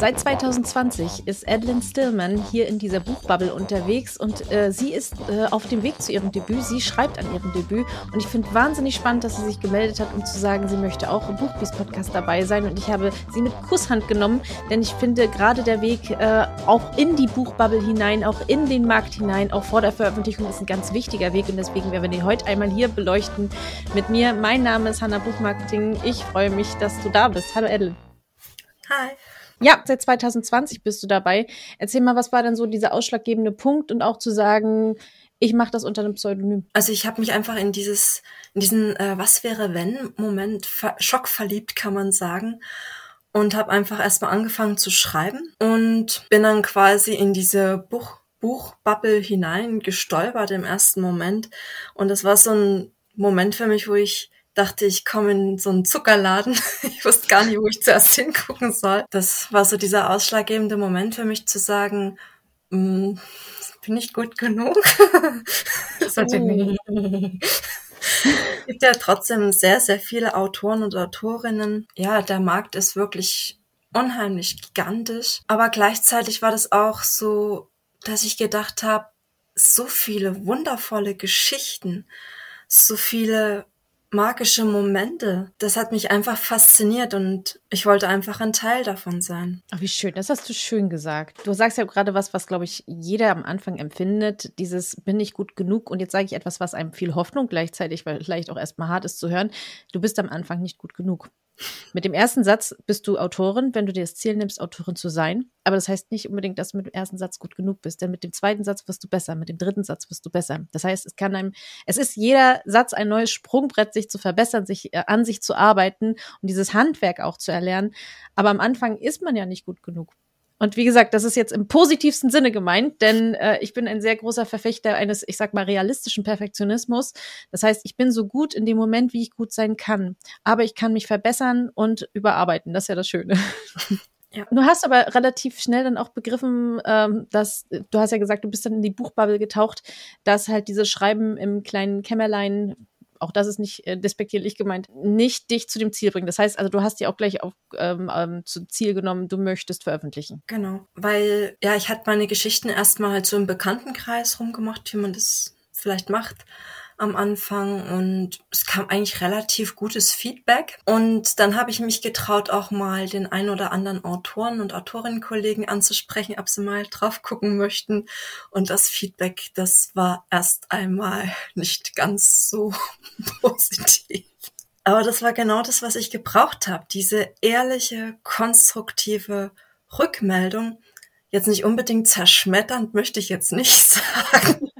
Seit 2020 ist Adeline Stillman hier in dieser Buchbubble unterwegs und äh, sie ist äh, auf dem Weg zu ihrem Debüt. Sie schreibt an ihrem Debüt und ich finde wahnsinnig spannend, dass sie sich gemeldet hat, um zu sagen, sie möchte auch im Buchbies-Podcast dabei sein. Und ich habe sie mit Kusshand genommen, denn ich finde gerade der Weg äh, auch in die Buchbubble hinein, auch in den Markt hinein, auch vor der Veröffentlichung ist ein ganz wichtiger Weg und deswegen werden wir den heute einmal hier beleuchten mit mir. Mein Name ist Hanna Buchmarketing. Ich freue mich, dass du da bist. Hallo Adeline. Hi. Ja, seit 2020 bist du dabei. Erzähl mal, was war denn so dieser ausschlaggebende Punkt und auch zu sagen, ich mache das unter einem Pseudonym. Also ich habe mich einfach in dieses, in diesen äh, Was wäre wenn Moment schockverliebt, kann man sagen. Und habe einfach erstmal angefangen zu schreiben und bin dann quasi in diese Buch, Buchbubble hinein gestolpert im ersten Moment. Und das war so ein Moment für mich, wo ich dachte, ich komme in so einen Zuckerladen. Ich wusste gar nicht, wo ich zuerst hingucken soll. Das war so dieser ausschlaggebende Moment für mich zu sagen, mm, bin ich gut genug? Es gibt ja trotzdem sehr, sehr viele Autoren und Autorinnen. Ja, der Markt ist wirklich unheimlich gigantisch. Aber gleichzeitig war das auch so, dass ich gedacht habe, so viele wundervolle Geschichten, so viele magische Momente. Das hat mich einfach fasziniert und ich wollte einfach ein Teil davon sein. Ach, wie schön, das hast du schön gesagt. Du sagst ja gerade was, was, glaube ich, jeder am Anfang empfindet. Dieses bin ich gut genug und jetzt sage ich etwas, was einem viel Hoffnung gleichzeitig, weil vielleicht auch erstmal hart ist zu hören. Du bist am Anfang nicht gut genug. Mit dem ersten Satz bist du Autorin, wenn du dir das Ziel nimmst, Autorin zu sein. Aber das heißt nicht unbedingt, dass du mit dem ersten Satz gut genug bist, denn mit dem zweiten Satz wirst du besser, mit dem dritten Satz wirst du besser. Das heißt, es kann einem, es ist jeder Satz ein neues Sprungbrett, sich zu verbessern, sich äh, an sich zu arbeiten und dieses Handwerk auch zu erlernen. Aber am Anfang ist man ja nicht gut genug. Und wie gesagt, das ist jetzt im positivsten Sinne gemeint, denn äh, ich bin ein sehr großer Verfechter eines, ich sag mal, realistischen Perfektionismus. Das heißt, ich bin so gut in dem Moment, wie ich gut sein kann. Aber ich kann mich verbessern und überarbeiten. Das ist ja das Schöne. Ja. Du hast aber relativ schnell dann auch begriffen, ähm, dass du hast ja gesagt, du bist dann in die Buchbubble getaucht, dass halt dieses Schreiben im kleinen Kämmerlein auch das ist nicht äh, despektierlich gemeint, nicht dich zu dem Ziel bringen. Das heißt also, du hast dir auch gleich auch ähm, ähm, zu Ziel genommen, du möchtest veröffentlichen. Genau, weil ja, ich hatte meine Geschichten erstmal halt so im Bekanntenkreis rumgemacht, wie man das vielleicht macht am Anfang und es kam eigentlich relativ gutes Feedback. Und dann habe ich mich getraut, auch mal den ein oder anderen Autoren und Autorinnenkollegen anzusprechen, ob sie mal drauf gucken möchten. Und das Feedback, das war erst einmal nicht ganz so positiv. Aber das war genau das, was ich gebraucht habe. Diese ehrliche, konstruktive Rückmeldung. Jetzt nicht unbedingt zerschmetternd, möchte ich jetzt nicht sagen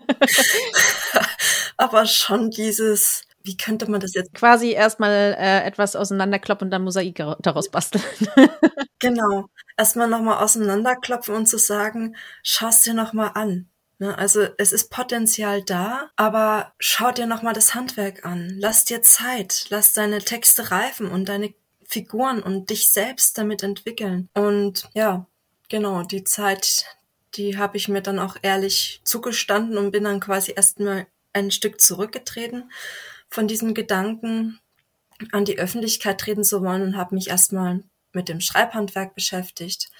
aber schon dieses, wie könnte man das jetzt? Quasi erstmal äh, etwas auseinanderkloppen und dann Mosaik daraus basteln. genau. Erstmal nochmal auseinanderklopfen und zu sagen, schau es dir nochmal an. Ne? Also es ist Potenzial da, aber schau dir nochmal das Handwerk an. Lass dir Zeit, lass deine Texte reifen und deine Figuren und dich selbst damit entwickeln. Und ja, genau, die Zeit, die habe ich mir dann auch ehrlich zugestanden und bin dann quasi erstmal ein Stück zurückgetreten von diesem Gedanken, an die Öffentlichkeit treten zu wollen und habe mich erstmal mit dem Schreibhandwerk beschäftigt.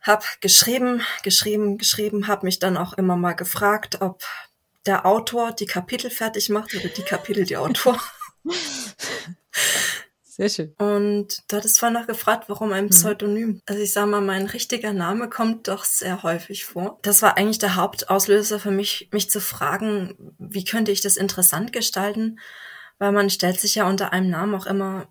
Hab geschrieben, geschrieben, geschrieben, habe mich dann auch immer mal gefragt, ob der Autor die Kapitel fertig macht oder die Kapitel die Autor. Sehr schön. Und du hattest vorhin noch gefragt, warum ein mhm. Pseudonym? Mhm. Also ich sag mal, mein richtiger Name kommt doch sehr häufig vor. Das war eigentlich der Hauptauslöser für mich, mich zu fragen, wie könnte ich das interessant gestalten? Weil man stellt sich ja unter einem Namen auch immer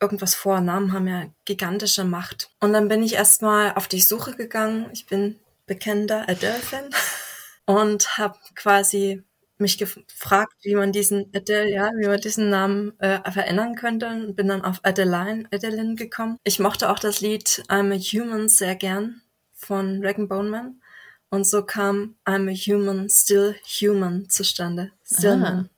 irgendwas vor. Namen haben ja gigantische Macht. Und dann bin ich erstmal auf die Suche gegangen. Ich bin bekennender Adele-Fan und habe quasi mich gefragt, wie man diesen Adele, ja, wie man diesen Namen äh, verändern könnte und bin dann auf Adeline, Adeline gekommen. Ich mochte auch das Lied I'm a Human sehr gern von Regan Boneman und so kam I'm a Human, Still Human zustande. Stillman.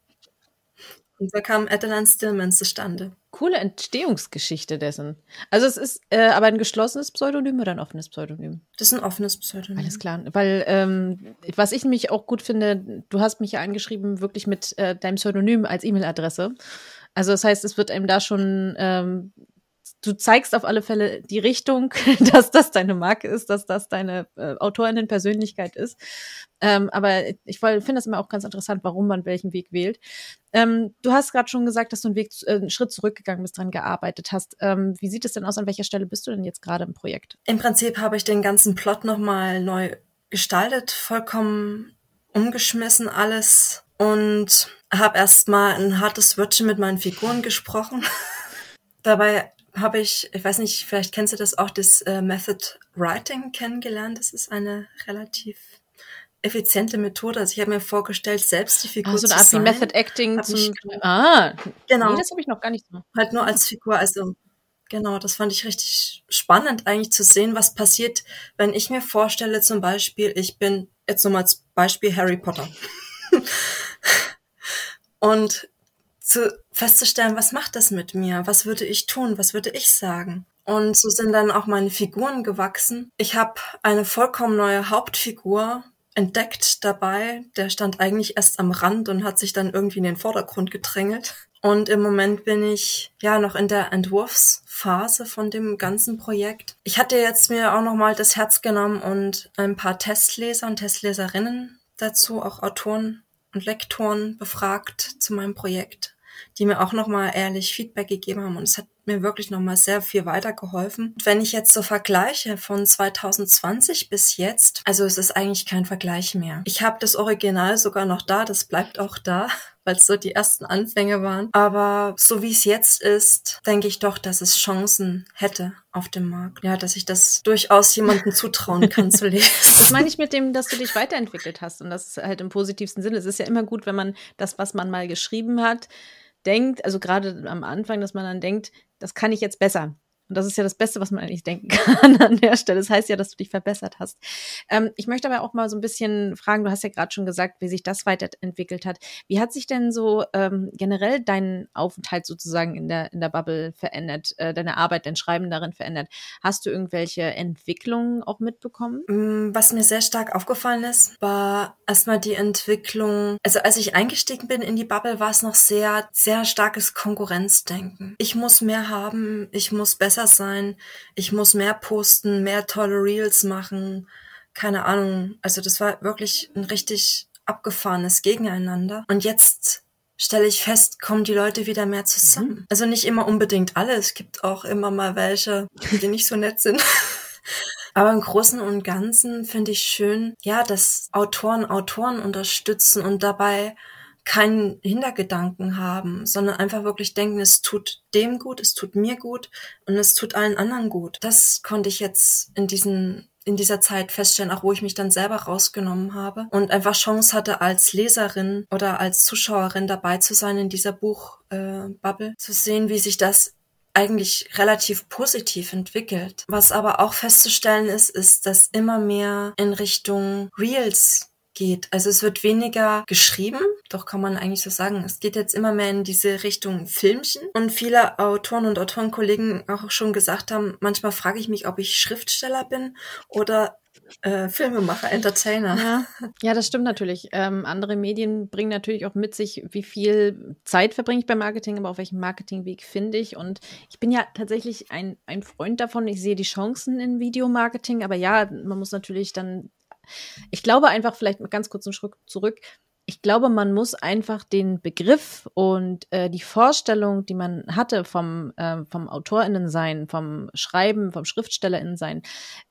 Und so kam Adeline Stillman zustande coole Entstehungsgeschichte dessen. Also es ist äh, aber ein geschlossenes Pseudonym oder ein offenes Pseudonym? Das ist ein offenes Pseudonym. Alles klar. Weil ähm, was ich mich auch gut finde, du hast mich ja angeschrieben, wirklich mit äh, deinem Pseudonym als E-Mail-Adresse. Also das heißt, es wird einem da schon ähm, du zeigst auf alle Fälle die Richtung, dass das deine Marke ist, dass das deine äh, Autorinnenpersönlichkeit ist. Ähm, aber ich finde das immer auch ganz interessant, warum man welchen Weg wählt. Ähm, du hast gerade schon gesagt, dass du einen, Weg, äh, einen Schritt zurückgegangen bist, dran gearbeitet hast. Ähm, wie sieht es denn aus? An welcher Stelle bist du denn jetzt gerade im Projekt? Im Prinzip habe ich den ganzen Plot nochmal neu gestaltet, vollkommen umgeschmissen alles und habe erstmal ein hartes Wörtchen mit meinen Figuren gesprochen. Dabei habe ich, ich weiß nicht, vielleicht kennst du das auch, das äh, Method Writing kennengelernt. Das ist eine relativ effiziente Methode. Also ich habe mir vorgestellt, selbst die Figur also, zu sein. Also wie Method Acting zum, ah, genau. Nee, das habe ich noch gar nicht so. Halt nur als Figur, also genau, das fand ich richtig spannend eigentlich zu sehen, was passiert, wenn ich mir vorstelle zum Beispiel, ich bin jetzt nochmal als Beispiel Harry Potter. Und zu, festzustellen, was macht das mit mir? Was würde ich tun? Was würde ich sagen? Und so sind dann auch meine Figuren gewachsen. Ich habe eine vollkommen neue Hauptfigur entdeckt dabei. Der stand eigentlich erst am Rand und hat sich dann irgendwie in den Vordergrund gedrängelt. Und im Moment bin ich ja noch in der Entwurfsphase von dem ganzen Projekt. Ich hatte jetzt mir auch noch mal das Herz genommen und ein paar Testleser und Testleserinnen dazu, auch Autoren und Lektoren befragt zu meinem Projekt, die mir auch nochmal ehrlich Feedback gegeben haben und es hat mir wirklich nochmal sehr viel weitergeholfen. Und wenn ich jetzt so vergleiche von 2020 bis jetzt, also es ist eigentlich kein Vergleich mehr. Ich habe das Original sogar noch da, das bleibt auch da weil es so die ersten Anfänge waren. Aber so wie es jetzt ist, denke ich doch, dass es Chancen hätte auf dem Markt. Ja, dass ich das durchaus jemandem zutrauen kann zu lesen. Das meine ich mit dem, dass du dich weiterentwickelt hast und das halt im positivsten Sinne. Es ist ja immer gut, wenn man das, was man mal geschrieben hat, denkt, also gerade am Anfang, dass man dann denkt, das kann ich jetzt besser. Und das ist ja das Beste, was man eigentlich denken kann an der Stelle. Das heißt ja, dass du dich verbessert hast. Ähm, ich möchte aber auch mal so ein bisschen fragen, du hast ja gerade schon gesagt, wie sich das weiterentwickelt hat. Wie hat sich denn so ähm, generell dein Aufenthalt sozusagen in der, in der Bubble verändert, äh, deine Arbeit, dein Schreiben darin verändert? Hast du irgendwelche Entwicklungen auch mitbekommen? Mm, was mir sehr stark aufgefallen ist, war erstmal die Entwicklung. Also als ich eingestiegen bin in die Bubble, war es noch sehr, sehr starkes Konkurrenzdenken. Ich muss mehr haben, ich muss besser besser sein, ich muss mehr posten, mehr tolle Reels machen, keine Ahnung. Also das war wirklich ein richtig abgefahrenes Gegeneinander. Und jetzt stelle ich fest, kommen die Leute wieder mehr zusammen. Mhm. Also nicht immer unbedingt alle, es gibt auch immer mal welche, die nicht so nett sind. Aber im Großen und Ganzen finde ich schön, ja, dass Autoren Autoren unterstützen und dabei keinen Hintergedanken haben, sondern einfach wirklich denken, es tut dem gut, es tut mir gut und es tut allen anderen gut. Das konnte ich jetzt in diesen in dieser Zeit feststellen, auch wo ich mich dann selber rausgenommen habe und einfach Chance hatte, als Leserin oder als Zuschauerin dabei zu sein in dieser Buchbubble, äh, zu sehen, wie sich das eigentlich relativ positiv entwickelt. Was aber auch festzustellen ist, ist, dass immer mehr in Richtung Reels geht. Also es wird weniger geschrieben, doch kann man eigentlich so sagen, es geht jetzt immer mehr in diese Richtung Filmchen. Und viele Autoren und Autorenkollegen auch schon gesagt haben, manchmal frage ich mich, ob ich Schriftsteller bin oder äh, Filmemacher, Entertainer. Ja, ja das stimmt natürlich. Ähm, andere Medien bringen natürlich auch mit sich, wie viel Zeit verbringe ich beim Marketing, aber auf welchem Marketingweg finde ich. Und ich bin ja tatsächlich ein, ein Freund davon. Ich sehe die Chancen in Videomarketing, aber ja, man muss natürlich dann ich glaube einfach, vielleicht mal ganz kurz Schritt zurück, ich glaube, man muss einfach den Begriff und äh, die Vorstellung, die man hatte vom, äh, vom AutorInnen-Sein, vom Schreiben, vom SchriftstellerInnen-Sein,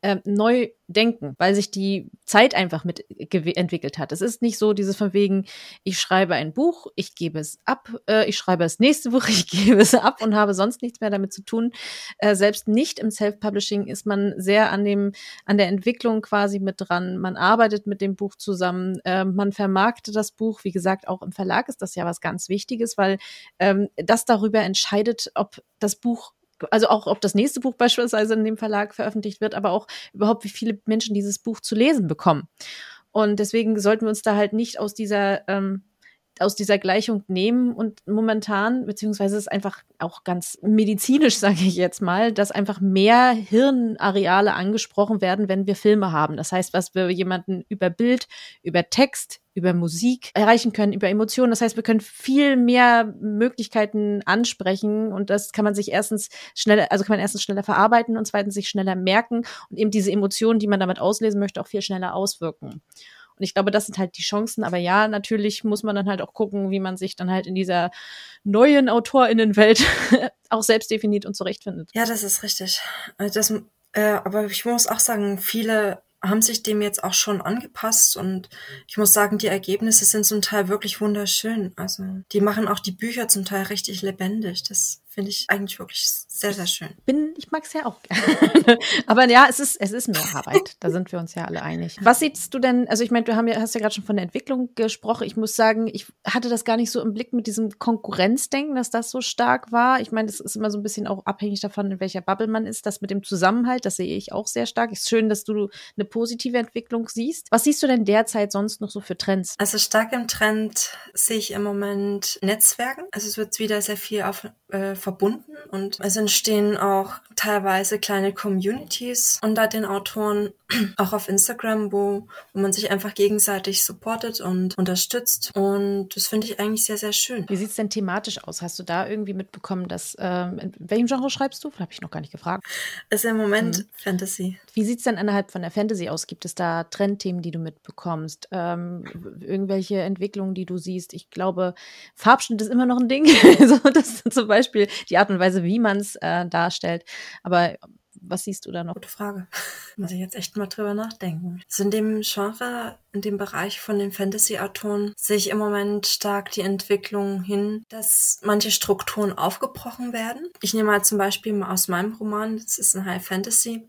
äh, neu denken, weil sich die Zeit einfach mit entwickelt hat. Es ist nicht so dieses von wegen, ich schreibe ein Buch, ich gebe es ab, äh, ich schreibe das nächste Buch, ich gebe es ab und habe sonst nichts mehr damit zu tun. Äh, selbst nicht im Self-Publishing ist man sehr an dem, an der Entwicklung quasi mit dran. Man arbeitet mit dem Buch zusammen, äh, man vermarktet das Buch. Wie gesagt, auch im Verlag ist das ja was ganz Wichtiges, weil ähm, das darüber entscheidet, ob das Buch also auch ob das nächste Buch beispielsweise in dem Verlag veröffentlicht wird, aber auch überhaupt, wie viele Menschen dieses Buch zu lesen bekommen. Und deswegen sollten wir uns da halt nicht aus dieser ähm, aus dieser Gleichung nehmen und momentan, beziehungsweise ist einfach auch ganz medizinisch, sage ich jetzt mal, dass einfach mehr Hirnareale angesprochen werden, wenn wir Filme haben. Das heißt, was wir jemanden über Bild, über Text, über Musik erreichen können, über Emotionen. Das heißt, wir können viel mehr Möglichkeiten ansprechen und das kann man sich erstens schneller, also kann man erstens schneller verarbeiten und zweitens sich schneller merken und eben diese Emotionen, die man damit auslesen möchte, auch viel schneller auswirken. Und ich glaube, das sind halt die Chancen. Aber ja, natürlich muss man dann halt auch gucken, wie man sich dann halt in dieser neuen AutorInnenwelt auch selbst definiert und zurechtfindet. Ja, das ist richtig. Also das, äh, aber ich muss auch sagen, viele haben sich dem jetzt auch schon angepasst und ich muss sagen, die Ergebnisse sind zum Teil wirklich wunderschön. Also die machen auch die Bücher zum Teil richtig lebendig. Das finde ich eigentlich wirklich sehr, sehr schön. Bin, ich mag es ja auch gerne. Aber ja, es ist, es ist mehr Arbeit. da sind wir uns ja alle einig. Was siehst du denn, also ich meine, du hast ja gerade schon von der Entwicklung gesprochen. Ich muss sagen, ich hatte das gar nicht so im Blick mit diesem Konkurrenzdenken, dass das so stark war. Ich meine, das ist immer so ein bisschen auch abhängig davon, in welcher Bubble man ist. Das mit dem Zusammenhalt, das sehe ich auch sehr stark. Ist schön, dass du eine positive Entwicklung siehst. Was siehst du denn derzeit sonst noch so für Trends? Also stark im Trend sehe ich im Moment Netzwerken. Also es wird wieder sehr viel auf äh, verbunden und es entstehen auch teilweise kleine Communities unter den Autoren, auch auf Instagram, wo, wo man sich einfach gegenseitig supportet und unterstützt und das finde ich eigentlich sehr, sehr schön. Wie sieht es denn thematisch aus? Hast du da irgendwie mitbekommen, dass, ähm, in welchem Genre schreibst du? Habe ich noch gar nicht gefragt. Ist im Moment mhm. Fantasy. Wie sieht es denn innerhalb von der Fantasy aus? Gibt es da Trendthemen, die du mitbekommst? Ähm, irgendwelche Entwicklungen, die du siehst? Ich glaube, Farbschnitt ist immer noch ein Ding. so, das zum Beispiel die Art und Weise, wie man es äh, darstellt. Aber was siehst du da noch? Gute Frage. Muss ich jetzt echt mal drüber nachdenken. Also in dem Genre, in dem Bereich von den Fantasy-Autoren sehe ich im Moment stark die Entwicklung hin, dass manche Strukturen aufgebrochen werden. Ich nehme mal zum Beispiel mal aus meinem Roman, das ist ein High Fantasy.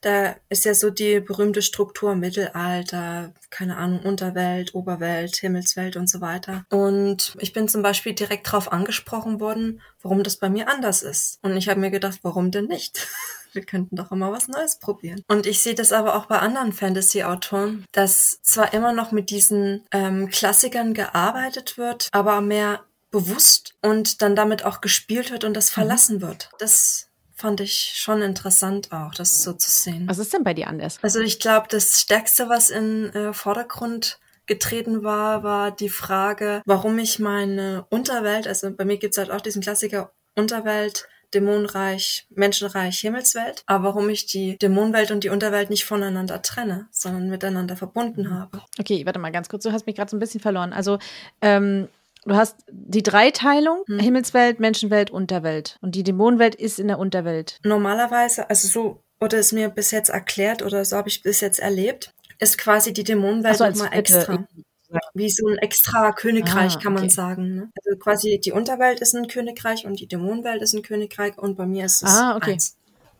Da ist ja so die berühmte Struktur Mittelalter, keine Ahnung, Unterwelt, Oberwelt, Himmelswelt und so weiter. Und ich bin zum Beispiel direkt darauf angesprochen worden, warum das bei mir anders ist. Und ich habe mir gedacht, warum denn nicht? Wir könnten doch immer was Neues probieren. Und ich sehe das aber auch bei anderen Fantasy-Autoren, dass zwar immer noch mit diesen ähm, Klassikern gearbeitet wird, aber mehr bewusst und dann damit auch gespielt wird und das mhm. verlassen wird. Das fand ich schon interessant auch, das so zu sehen. Was ist denn bei dir anders? Also ich glaube, das Stärkste, was in äh, Vordergrund getreten war, war die Frage, warum ich meine Unterwelt, also bei mir gibt's halt auch diesen Klassiker Unterwelt, Dämonenreich, Menschenreich, Himmelswelt, aber warum ich die Dämonenwelt und die Unterwelt nicht voneinander trenne, sondern miteinander verbunden habe. Okay, warte mal ganz kurz, du hast mich gerade so ein bisschen verloren. Also ähm, Du hast die Dreiteilung, hm. Himmelswelt, Menschenwelt, Unterwelt. Und die Dämonenwelt ist in der Unterwelt. Normalerweise, also so wurde es mir bis jetzt erklärt oder so habe ich bis jetzt erlebt, ist quasi die Dämonenwelt so, nochmal extra. Ja. Wie so ein extra Königreich, ah, kann man okay. sagen. Ne? Also quasi die Unterwelt ist ein Königreich und die Dämonenwelt ist ein Königreich und bei mir ist es ah, okay. eins.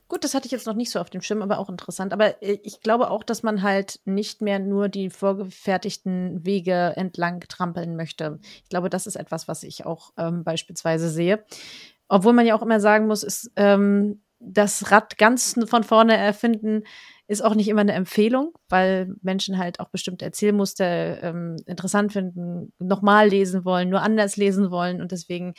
Gut, das hatte ich jetzt noch nicht so auf dem Schirm, aber auch interessant. Aber äh, ich glaube auch, dass man halt nicht mehr nur die vorgefertigten Wege entlang trampeln möchte. Ich glaube, das ist etwas, was ich auch ähm, beispielsweise sehe. Obwohl man ja auch immer sagen muss, ist ähm, das Rad ganz von vorne erfinden ist auch nicht immer eine Empfehlung, weil Menschen halt auch bestimmte Erzählmuster ähm, interessant finden, nochmal lesen wollen, nur anders lesen wollen und deswegen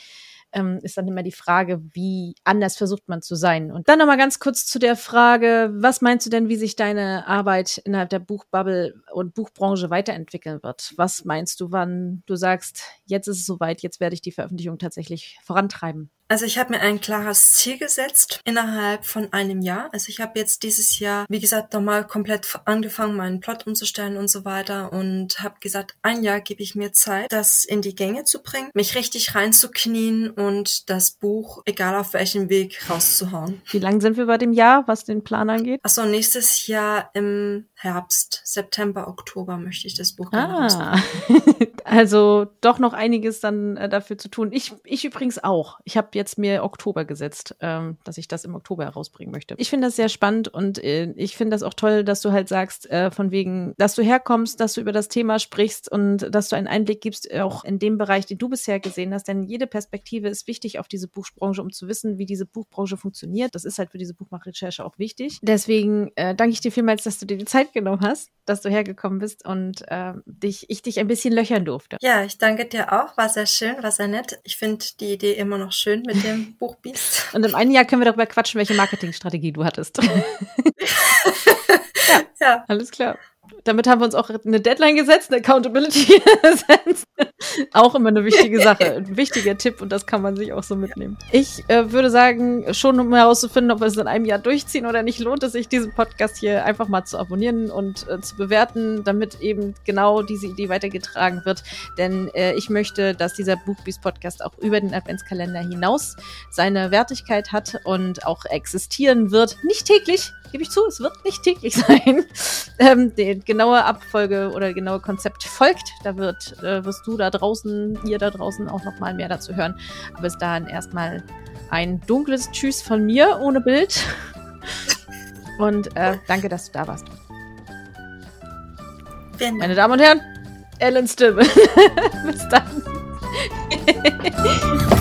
ähm, ist dann immer die Frage, wie anders versucht man zu sein. Und dann nochmal ganz kurz zu der Frage, was meinst du denn, wie sich deine Arbeit innerhalb der Buchbubble und Buchbranche weiterentwickeln wird? Was meinst du, wann du sagst, jetzt ist es soweit, jetzt werde ich die Veröffentlichung tatsächlich vorantreiben? Also ich habe mir ein klares Ziel gesetzt innerhalb von einem Jahr. Also ich habe jetzt dieses Jahr, wie gesagt, nochmal komplett angefangen, meinen Plot umzustellen und so weiter und habe gesagt, ein Jahr gebe ich mir Zeit, das in die Gänge zu bringen, mich richtig reinzuknien und das Buch, egal auf welchem Weg, rauszuhauen. Wie lang sind wir bei dem Jahr, was den Plan angeht? Achso, nächstes Jahr im Herbst, September, Oktober möchte ich das Buch ah. also doch noch einiges dann äh, dafür zu tun. Ich, ich übrigens auch. Ich habe jetzt mir Oktober gesetzt, ähm, dass ich das im Oktober herausbringen möchte. Ich finde das sehr spannend und äh, ich finde das auch toll, dass du halt sagst, äh, von wegen, dass du herkommst, dass du über das Thema sprichst und dass du einen Einblick gibst, auch in dem Bereich, den du bisher gesehen hast. Denn jede Perspektive ist wichtig auf diese Buchbranche, um zu wissen, wie diese Buchbranche funktioniert. Das ist halt für diese Buchmachrecherche auch wichtig. Deswegen äh, danke ich dir vielmals, dass du dir die Zeit genommen hast, dass du hergekommen bist und äh, dich, ich dich ein bisschen löchern durfte. Ja, ich danke dir auch. War sehr schön, war sehr nett. Ich finde die Idee immer noch schön mit dem Buch Biest. Und im einen Jahr können wir darüber quatschen, welche Marketingstrategie du hattest. ja. ja. Alles klar. Damit haben wir uns auch eine Deadline gesetzt, eine Accountability gesetzt. auch immer eine wichtige Sache, ein wichtiger Tipp und das kann man sich auch so mitnehmen. Ich äh, würde sagen, schon um herauszufinden, ob wir es in einem Jahr durchziehen oder nicht, lohnt es sich, diesen Podcast hier einfach mal zu abonnieren und äh, zu bewerten, damit eben genau diese Idee weitergetragen wird. Denn äh, ich möchte, dass dieser Buchbies Podcast auch über den Adventskalender hinaus seine Wertigkeit hat und auch existieren wird. Nicht täglich, gebe ich zu, es wird nicht täglich sein. Ähm, genaue Abfolge oder genaue Konzept folgt. Da wird, äh, wirst du da draußen, ihr da draußen auch noch mal mehr dazu hören. Aber bis dahin erstmal ein dunkles Tschüss von mir ohne Bild. Und äh, danke, dass du da warst. Meine Damen und Herren, Ellen Stimme. bis dann.